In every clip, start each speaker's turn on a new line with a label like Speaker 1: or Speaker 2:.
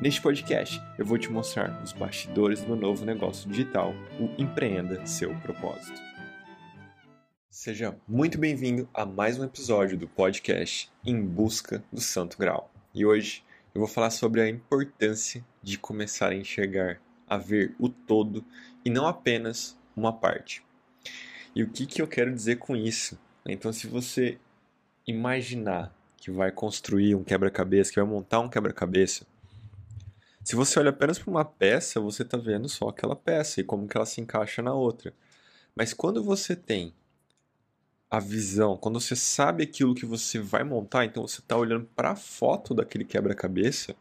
Speaker 1: Neste podcast, eu vou te mostrar os bastidores do novo negócio digital, o Empreenda Seu Propósito. Seja muito bem-vindo a mais um episódio do podcast Em Busca do Santo Grau. E hoje eu vou falar sobre a importância de começar a enxergar, a ver o todo e não apenas uma parte. E o que, que eu quero dizer com isso? Então, se você imaginar que vai construir um quebra-cabeça, que vai montar um quebra-cabeça, se você olha apenas para uma peça, você está vendo só aquela peça e como que ela se encaixa na outra. Mas quando você tem a visão, quando você sabe aquilo que você vai montar, então você está olhando para a foto daquele quebra-cabeça,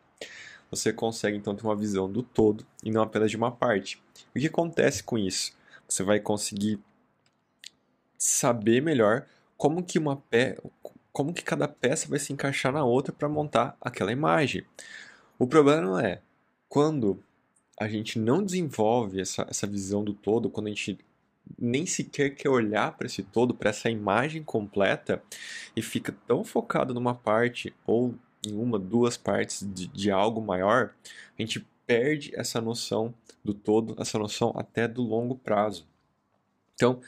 Speaker 1: você consegue então ter uma visão do todo e não apenas de uma parte. O que acontece com isso? Você vai conseguir saber melhor como que uma pe como que cada peça vai se encaixar na outra para montar aquela imagem. O problema é quando a gente não desenvolve essa, essa visão do todo, quando a gente nem sequer quer olhar para esse todo, para essa imagem completa, e fica tão focado numa parte ou em uma, duas partes de, de algo maior, a gente perde essa noção do todo, essa noção até do longo prazo. Então,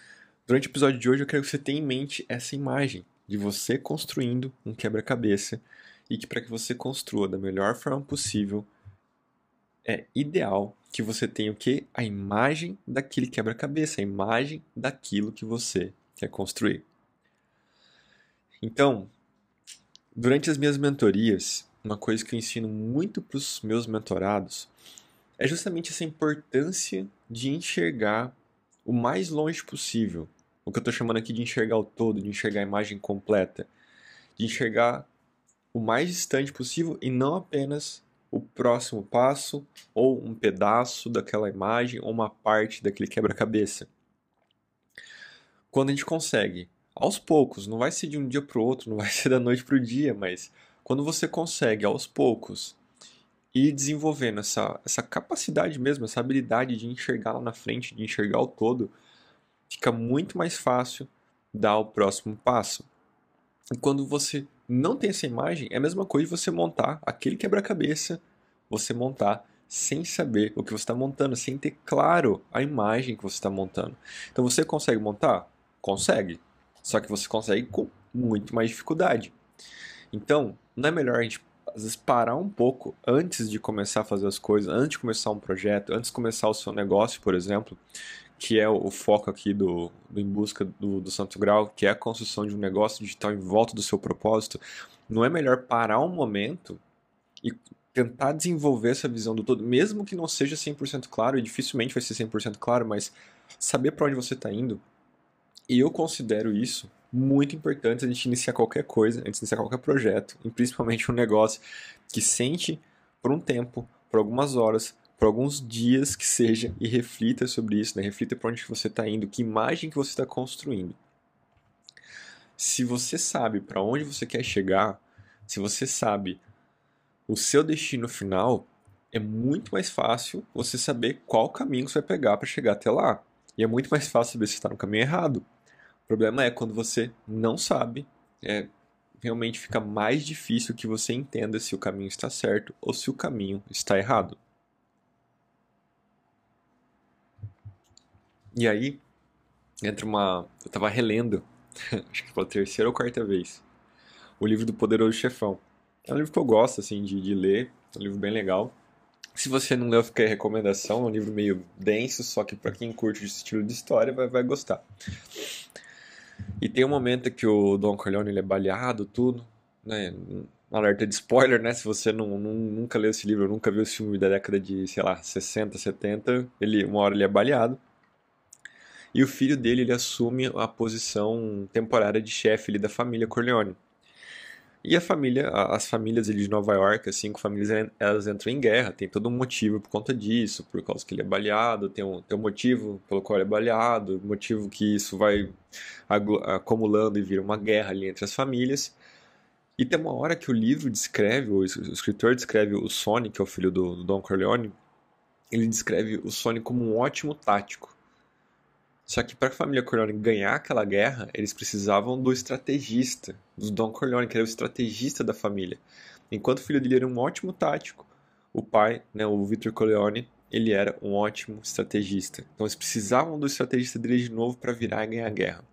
Speaker 1: durante o episódio de hoje, eu quero que você tenha em mente essa imagem de você construindo um quebra-cabeça e que para que você construa da melhor forma possível, é ideal que você tenha o que? A imagem daquele quebra-cabeça, a imagem daquilo que você quer construir. Então, durante as minhas mentorias, uma coisa que eu ensino muito para os meus mentorados é justamente essa importância de enxergar o mais longe possível o que eu estou chamando aqui de enxergar o todo, de enxergar a imagem completa, de enxergar o mais distante possível e não apenas o próximo passo ou um pedaço daquela imagem ou uma parte daquele quebra-cabeça. Quando a gente consegue, aos poucos, não vai ser de um dia para o outro, não vai ser da noite para o dia, mas quando você consegue, aos poucos, ir desenvolvendo essa, essa capacidade mesmo, essa habilidade de enxergar lá na frente, de enxergar o todo, fica muito mais fácil dar o próximo passo. E quando você não tem essa imagem, é a mesma coisa de você montar aquele quebra-cabeça, você montar sem saber o que você está montando, sem ter claro a imagem que você está montando. Então você consegue montar? Consegue. Só que você consegue com muito mais dificuldade. Então, não é melhor a gente às vezes parar um pouco antes de começar a fazer as coisas, antes de começar um projeto, antes de começar o seu negócio, por exemplo, que é o, foco aqui do, do Em Busca do, do Santo Grau, que é a construção de um negócio digital em volta do seu propósito, não é melhor parar um momento e tentar desenvolver essa visão do todo, mesmo que não seja 100% claro, e dificilmente vai ser 100% claro, mas saber para onde você está indo. E eu considero isso muito importante antes de iniciar qualquer coisa, antes de iniciar qualquer projeto, e principalmente um negócio que sente por um tempo, por algumas horas, por alguns dias que seja e reflita sobre isso, né? reflita para onde você está indo, que imagem que você está construindo. Se você sabe para onde você quer chegar, se você sabe o seu destino final, é muito mais fácil você saber qual caminho você vai pegar para chegar até lá. E é muito mais fácil saber se está no caminho errado. O problema é quando você não sabe, é, realmente fica mais difícil que você entenda se o caminho está certo ou se o caminho está errado. E aí, entra uma. Eu tava relendo, acho que pela terceira ou quarta vez, o livro do Poderoso Chefão. É um livro que eu gosto, assim, de, de ler, é um livro bem legal. Se você não leu, fica a recomendação, é um livro meio denso, só que para quem curte esse estilo de história vai, vai gostar. E tem um momento que o Don Corleone ele é baleado, tudo, né? alerta de spoiler, né? Se você não, não, nunca leu esse livro, nunca viu esse filme da década de, sei lá, 60, 70, ele, uma hora ele é baleado e o filho dele ele assume a posição temporária de chefe da família Corleone. E a família, as famílias ali de Nova York, as cinco famílias, elas entram em guerra. Tem todo um motivo por conta disso, por causa que ele é baleado, tem um, tem um motivo pelo qual ele é baleado, motivo que isso vai acumulando e vira uma guerra ali entre as famílias. E tem uma hora que o livro descreve, o escritor descreve o Sonny, que é o filho do, do Don Corleone, ele descreve o Sonny como um ótimo tático. Só que para a família Corleone ganhar aquela guerra, eles precisavam do estrategista, do Don Corleone, que era o estrategista da família. Enquanto o filho dele era um ótimo tático, o pai, né, o Victor Corleone, ele era um ótimo estrategista. Então eles precisavam do estrategista dele de novo para virar e ganhar a guerra.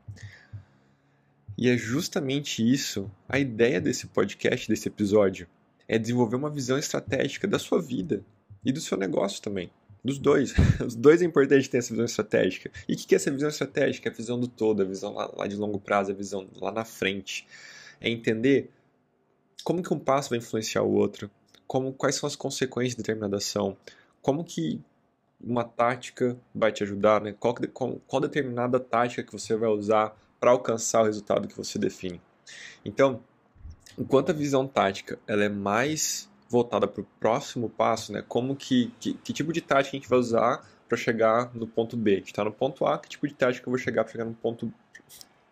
Speaker 1: E é justamente isso, a ideia desse podcast, desse episódio, é desenvolver uma visão estratégica da sua vida e do seu negócio também. Dos dois. Os dois é importante ter essa visão estratégica. E o que é essa visão estratégica? É a visão do todo, a visão lá, de longo prazo, a visão lá na frente. É entender como que um passo vai influenciar o outro, como quais são as consequências de determinada ação, como que uma tática vai te ajudar, né? qual, qual, qual determinada tática que você vai usar para alcançar o resultado que você define. Então, enquanto a visão tática ela é mais voltada para o próximo passo, né? Como que, que, que, tipo de tática a gente vai usar para chegar no ponto B? A gente está no ponto A, que tipo de tática eu vou chegar para chegar no ponto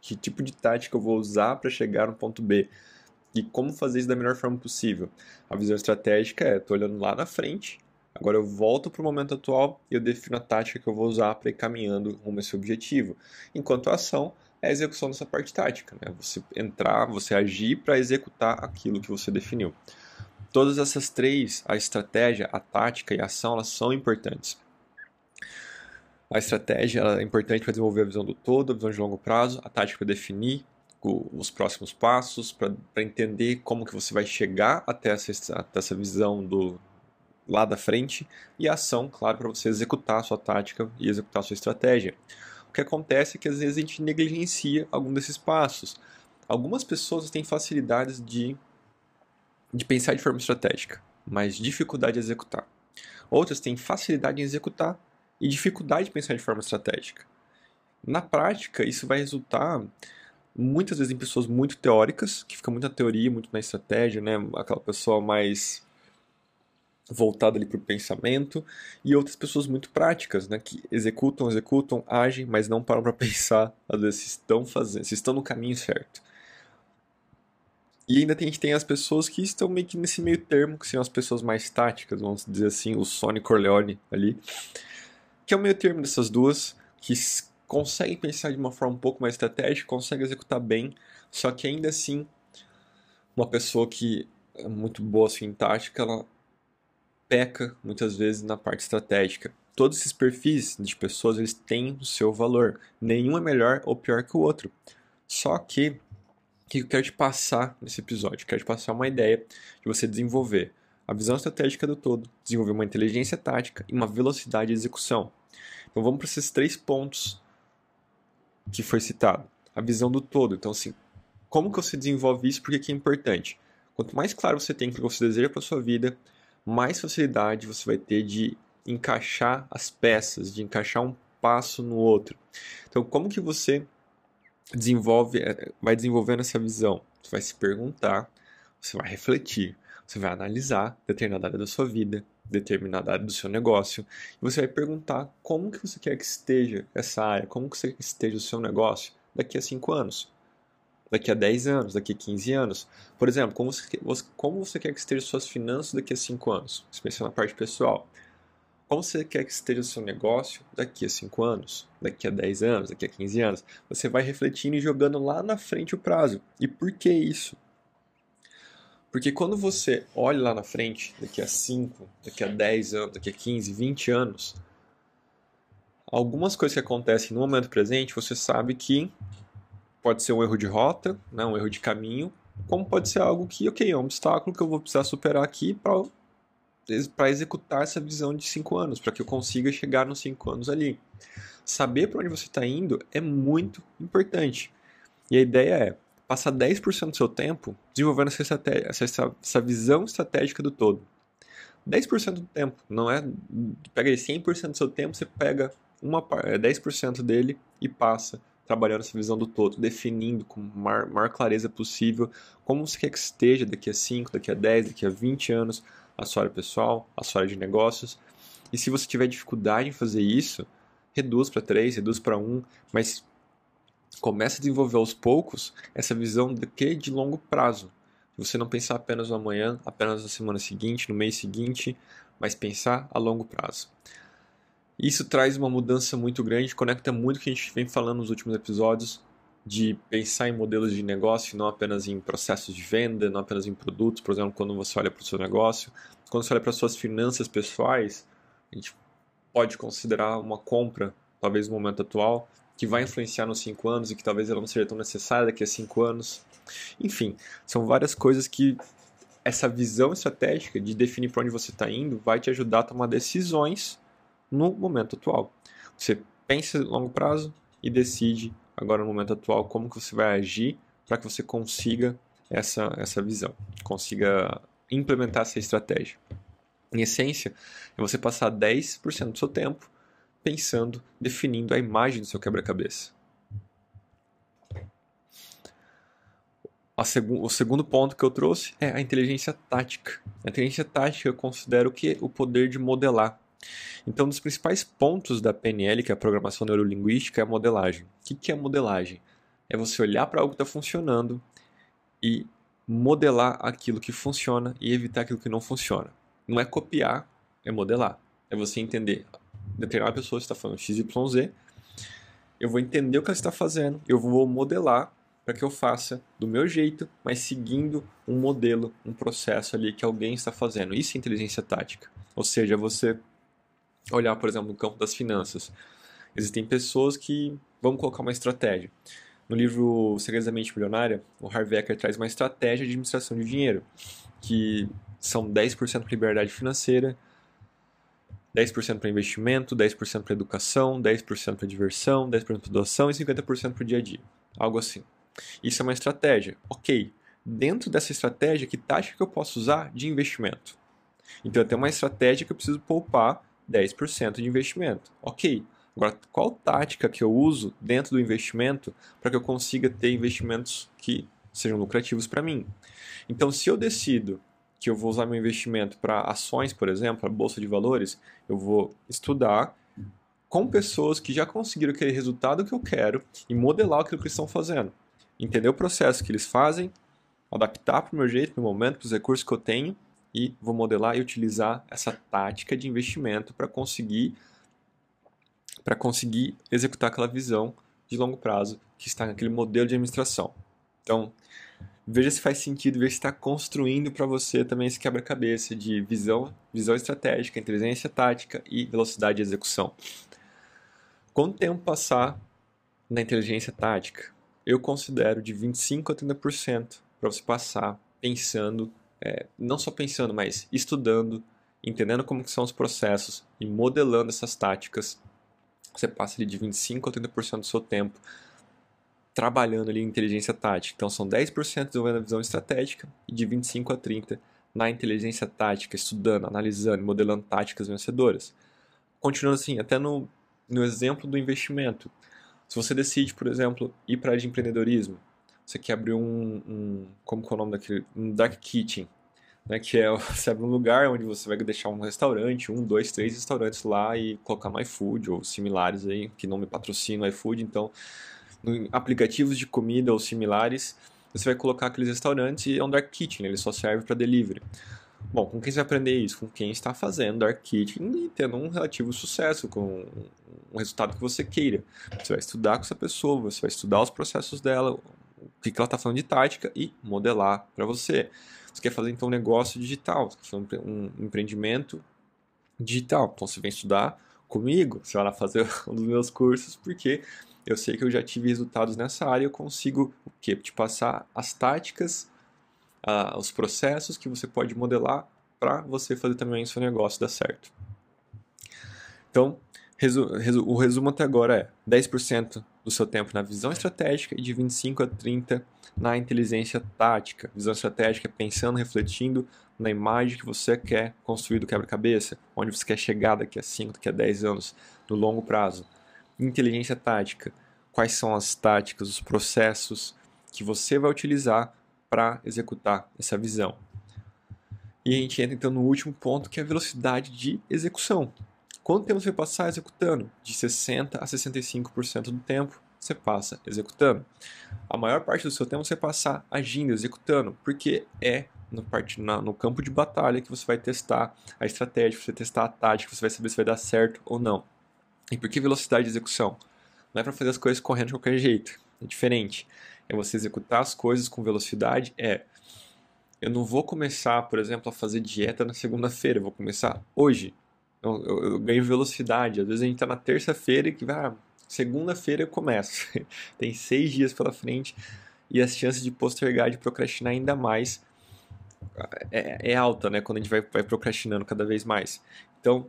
Speaker 1: que tipo de tática eu vou usar para chegar no ponto B? E como fazer isso da melhor forma possível? A visão estratégica é, estou olhando lá na frente, agora eu volto para o momento atual e eu defino a tática que eu vou usar para ir caminhando rumo a esse objetivo. Enquanto a ação é a execução dessa parte tática, né? Você entrar, você agir para executar aquilo que você definiu. Todas essas três, a estratégia, a tática e a ação, elas são importantes. A estratégia é importante para desenvolver a visão do todo, a visão de longo prazo, a tática para definir os próximos passos, para entender como que você vai chegar até essa, até essa visão do lá da frente, e a ação, claro, para você executar a sua tática e executar a sua estratégia. O que acontece é que às vezes a gente negligencia algum desses passos. Algumas pessoas têm facilidades de de pensar de forma estratégica, mas dificuldade em executar. Outras têm facilidade em executar e dificuldade de pensar de forma estratégica. Na prática, isso vai resultar muitas vezes em pessoas muito teóricas, que ficam muito na teoria, muito na estratégia, né? Aquela pessoa mais voltada ali para o pensamento, e outras pessoas muito práticas, né? Que executam, executam, agem, mas não param para pensar, às vezes, se estão fazendo, se estão no caminho certo. E ainda tem, a gente tem as pessoas que estão meio que nesse meio termo, que são as pessoas mais táticas, vamos dizer assim, o Sony Corleone ali, que é o meio termo dessas duas, que conseguem pensar de uma forma um pouco mais estratégica, conseguem executar bem, só que ainda assim, uma pessoa que é muito boa assim, em tática, ela peca muitas vezes na parte estratégica. Todos esses perfis de pessoas, eles têm o seu valor. Nenhum é melhor ou pior que o outro. Só que que eu quero te passar nesse episódio? Eu quero te passar uma ideia de você desenvolver a visão estratégica do todo, desenvolver uma inteligência tática e uma velocidade de execução. Então vamos para esses três pontos que foi citado. A visão do todo. Então, assim, como que você desenvolve isso? Porque que é importante. Quanto mais claro você tem o que você deseja para sua vida, mais facilidade você vai ter de encaixar as peças, de encaixar um passo no outro. Então, como que você desenvolve, é, vai desenvolvendo essa visão. Você vai se perguntar, você vai refletir, você vai analisar determinada área da sua vida, determinada área do seu negócio, e você vai perguntar como que você quer que esteja essa área, como que você quer que esteja o seu negócio daqui a 5 anos, daqui a 10 anos, daqui a 15 anos. Por exemplo, como você, como você quer que estejam suas finanças daqui a 5 anos, especialmente na parte pessoal. Como você quer que esteja o seu negócio daqui a 5 anos, daqui a 10 anos, daqui a 15 anos? Você vai refletindo e jogando lá na frente o prazo. E por que isso? Porque quando você olha lá na frente, daqui a 5, daqui a 10 anos, daqui a 15, 20 anos, algumas coisas que acontecem no momento presente, você sabe que pode ser um erro de rota, né, um erro de caminho, como pode ser algo que, ok, é um obstáculo que eu vou precisar superar aqui para para executar essa visão de cinco anos, para que eu consiga chegar nos cinco anos ali. Saber para onde você está indo é muito importante. E a ideia é passar 10% do seu tempo desenvolvendo essa, essa, essa visão estratégica do todo. 10% do tempo, não é. Pega aí 100% do seu tempo, você pega uma, 10% é, dele e passa trabalhando essa visão do todo, definindo com maior, maior clareza possível como você quer que esteja daqui a 5, daqui a 10, daqui a 20 anos, a sua área pessoal, a sua área de negócios. E se você tiver dificuldade em fazer isso, reduz para 3, reduz para 1, mas comece a desenvolver aos poucos essa visão de que de longo prazo. Você não pensar apenas no amanhã, apenas na semana seguinte, no mês seguinte, mas pensar a longo prazo. Isso traz uma mudança muito grande, conecta muito o que a gente vem falando nos últimos episódios, de pensar em modelos de negócio, não apenas em processos de venda, não apenas em produtos, por exemplo, quando você olha para o seu negócio, quando você olha para as suas finanças pessoais, a gente pode considerar uma compra, talvez no momento atual, que vai influenciar nos 5 anos e que talvez ela não seja tão necessária daqui a 5 anos. Enfim, são várias coisas que essa visão estratégica de definir para onde você está indo vai te ajudar a tomar decisões no momento atual. Você pensa a longo prazo e decide agora no momento atual como que você vai agir para que você consiga essa, essa visão, consiga implementar essa estratégia. Em essência, é você passar 10% do seu tempo pensando, definindo a imagem do seu quebra-cabeça. O segundo ponto que eu trouxe é a inteligência tática. A inteligência tática eu considero que o poder de modelar. Então, um dos principais pontos da PNL, que é a programação neurolinguística, é a modelagem. O que é modelagem? É você olhar para algo que está funcionando e modelar aquilo que funciona e evitar aquilo que não funciona. Não é copiar, é modelar. É você entender. Determinada pessoa está falando XYZ, eu vou entender o que ela está fazendo, eu vou modelar para que eu faça do meu jeito, mas seguindo um modelo, um processo ali que alguém está fazendo. Isso é inteligência tática. Ou seja, você olhar, por exemplo, no campo das finanças. Existem pessoas que vão colocar uma estratégia. No livro Segredos da Mente Milionária, o Harvey Ecker traz uma estratégia de administração de dinheiro, que são 10% para liberdade financeira, 10% para investimento, 10% para educação, 10% para diversão, 10% para doação e 50% para o dia a dia. Algo assim. Isso é uma estratégia. Ok. Dentro dessa estratégia, que tática que eu posso usar de investimento? Então, eu tenho uma estratégia que eu preciso poupar 10% de investimento. Ok. Agora, qual tática que eu uso dentro do investimento para que eu consiga ter investimentos que sejam lucrativos para mim? Então, se eu decido que eu vou usar meu investimento para ações, por exemplo, a bolsa de valores, eu vou estudar com pessoas que já conseguiram aquele resultado que eu quero e modelar aquilo que eles estão fazendo. Entender o processo que eles fazem, adaptar para o meu jeito, para o momento, para os recursos que eu tenho e vou modelar e utilizar essa tática de investimento para conseguir para conseguir executar aquela visão de longo prazo que está naquele modelo de administração. Então, veja se faz sentido, veja se está construindo para você também esse quebra-cabeça de visão, visão estratégica, inteligência tática e velocidade de execução. Quanto tempo passar na inteligência tática? Eu considero de 25 a 30% para você passar pensando é, não só pensando, mas estudando, entendendo como são os processos e modelando essas táticas, você passa ali de 25% a 30% do seu tempo trabalhando ali em inteligência tática. Então são 10% desenvolvendo a visão estratégica e de 25% a 30% na inteligência tática, estudando, analisando, modelando táticas vencedoras. Continuando assim, até no, no exemplo do investimento. Se você decide, por exemplo, ir para a área de empreendedorismo, você quer abrir um, um como é o nome daquele, um dark kitchen, né, que é você abre um lugar onde você vai deixar um restaurante, um, dois, três restaurantes lá e colocar no iFood ou similares aí, que não me patrocina o iFood, então aplicativos de comida ou similares, você vai colocar aqueles restaurantes e é um dark kitchen, ele só serve para delivery. Bom, com quem você vai aprender isso? Com quem está fazendo dark kitchen e tendo um relativo sucesso, com um resultado que você queira. Você vai estudar com essa pessoa, você vai estudar os processos dela, o que, ela está falando de tática e modelar para você. Você quer fazer então um negócio digital, você quer fazer um empreendimento digital. Então você vem estudar comigo, você vai lá fazer um dos meus cursos, porque eu sei que eu já tive resultados nessa área, eu consigo o quê? Te passar as táticas, uh, os processos que você pode modelar para você fazer também o seu negócio dar certo. Então, resu resu o resumo até agora é 10% do seu tempo na visão estratégica e de 25 a 30 na inteligência tática. Visão estratégica é pensando, refletindo na imagem que você quer construir do quebra-cabeça, onde você quer chegar daqui a 5, daqui a 10 anos, no longo prazo. Inteligência tática, quais são as táticas, os processos que você vai utilizar para executar essa visão. E a gente entra então no último ponto, que é a velocidade de execução. Quanto tempo você passar executando? De 60% a 65% do tempo você passa executando. A maior parte do seu tempo você passar agindo, executando, porque é no, part... no campo de batalha que você vai testar a estratégia, você testar a tática, você vai saber se vai dar certo ou não. E por que velocidade de execução? Não é para fazer as coisas correndo de qualquer jeito, é diferente. É você executar as coisas com velocidade, é eu não vou começar, por exemplo, a fazer dieta na segunda-feira, eu vou começar hoje. Eu, eu, eu, ganho velocidade. Às vezes a gente está na terça-feira e que vai, ah, segunda-feira eu começo. Tem seis dias pela frente e as chances de postergar, de procrastinar ainda mais é, é alta, né? Quando a gente vai, vai procrastinando cada vez mais. Então,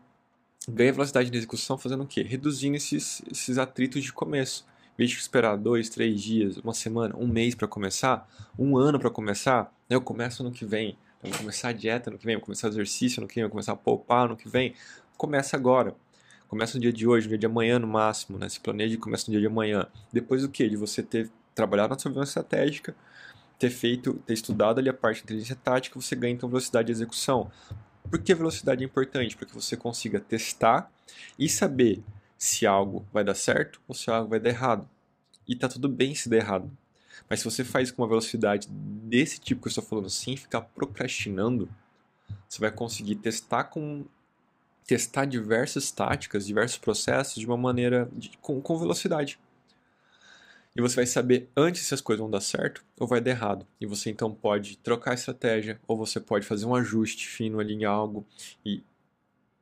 Speaker 1: ganha velocidade de execução fazendo o quê? Reduzindo esses, esses atritos de começo. Em vez de esperar dois, três dias, uma semana, um mês para começar, um ano para começar, eu começo no que vem. Eu vou começar a dieta no que vem, vou começar o exercício no que vem, vou começar a poupar no que vem. Começa agora. Começa no dia de hoje, no dia de amanhã no máximo, né? Se planeja e começa no dia de amanhã. Depois do que? De você ter trabalhado na sua visão estratégica, ter feito, ter estudado ali a parte de inteligência tática, você ganha então velocidade de execução. Por que velocidade é importante? Para que você consiga testar e saber se algo vai dar certo ou se algo vai dar errado. E tá tudo bem se der errado. Mas se você faz com uma velocidade desse tipo que eu estou falando, sem ficar procrastinando, você vai conseguir testar com testar diversas táticas, diversos processos de uma maneira de, com, com velocidade. E você vai saber antes se as coisas vão dar certo ou vai dar errado. E você então pode trocar a estratégia ou você pode fazer um ajuste fino ali em algo e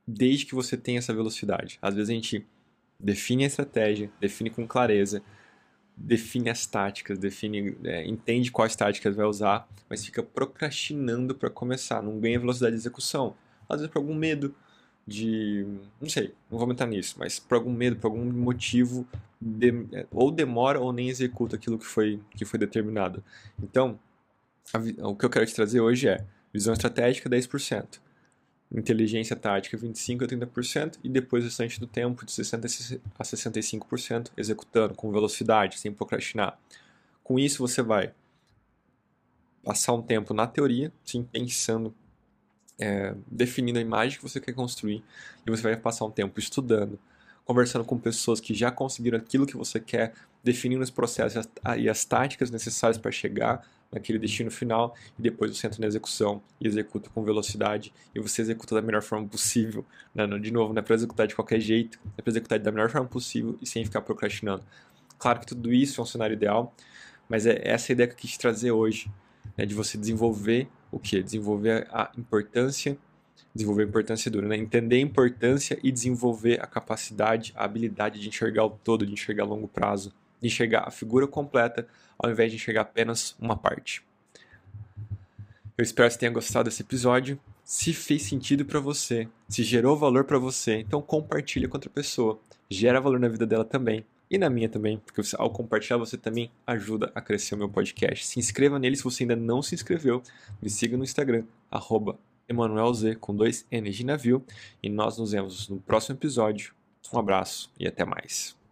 Speaker 1: desde que você tenha essa velocidade. Às vezes a gente define a estratégia, define com clareza, define as táticas, define, é, entende quais táticas vai usar, mas fica procrastinando para começar, não ganha velocidade de execução. Às vezes por algum medo de, não sei, não vou aumentar nisso, mas por algum medo, por algum motivo, de, ou demora ou nem executa aquilo que foi, que foi determinado. Então, a, o que eu quero te trazer hoje é visão estratégica 10%, inteligência tática 25 a 30% e depois o restante do tempo de 60 a 65% executando com velocidade, sem procrastinar. Com isso você vai passar um tempo na teoria, sim, pensando, é, definindo a imagem que você quer construir e você vai passar um tempo estudando, conversando com pessoas que já conseguiram aquilo que você quer, definindo os processos e as táticas necessárias para chegar naquele destino final e depois você entra na execução e executa com velocidade e você executa da melhor forma possível. Né? De novo, não é para executar de qualquer jeito, é para executar da melhor forma possível e sem ficar procrastinando. Claro que tudo isso é um cenário ideal, mas é essa ideia que eu quis trazer hoje, né? de você desenvolver o que? Desenvolver a importância, desenvolver a importância dura, né? entender a importância e desenvolver a capacidade, a habilidade de enxergar o todo, de enxergar a longo prazo, de enxergar a figura completa ao invés de enxergar apenas uma parte. Eu espero que você tenha gostado desse episódio. Se fez sentido para você, se gerou valor para você, então compartilha com outra pessoa. Gera valor na vida dela também e na minha também, porque ao compartilhar você também ajuda a crescer o meu podcast. Se inscreva nele se você ainda não se inscreveu. Me siga no Instagram, arroba EmanuelZ com dois N de navio. E nós nos vemos no próximo episódio. Um abraço e até mais.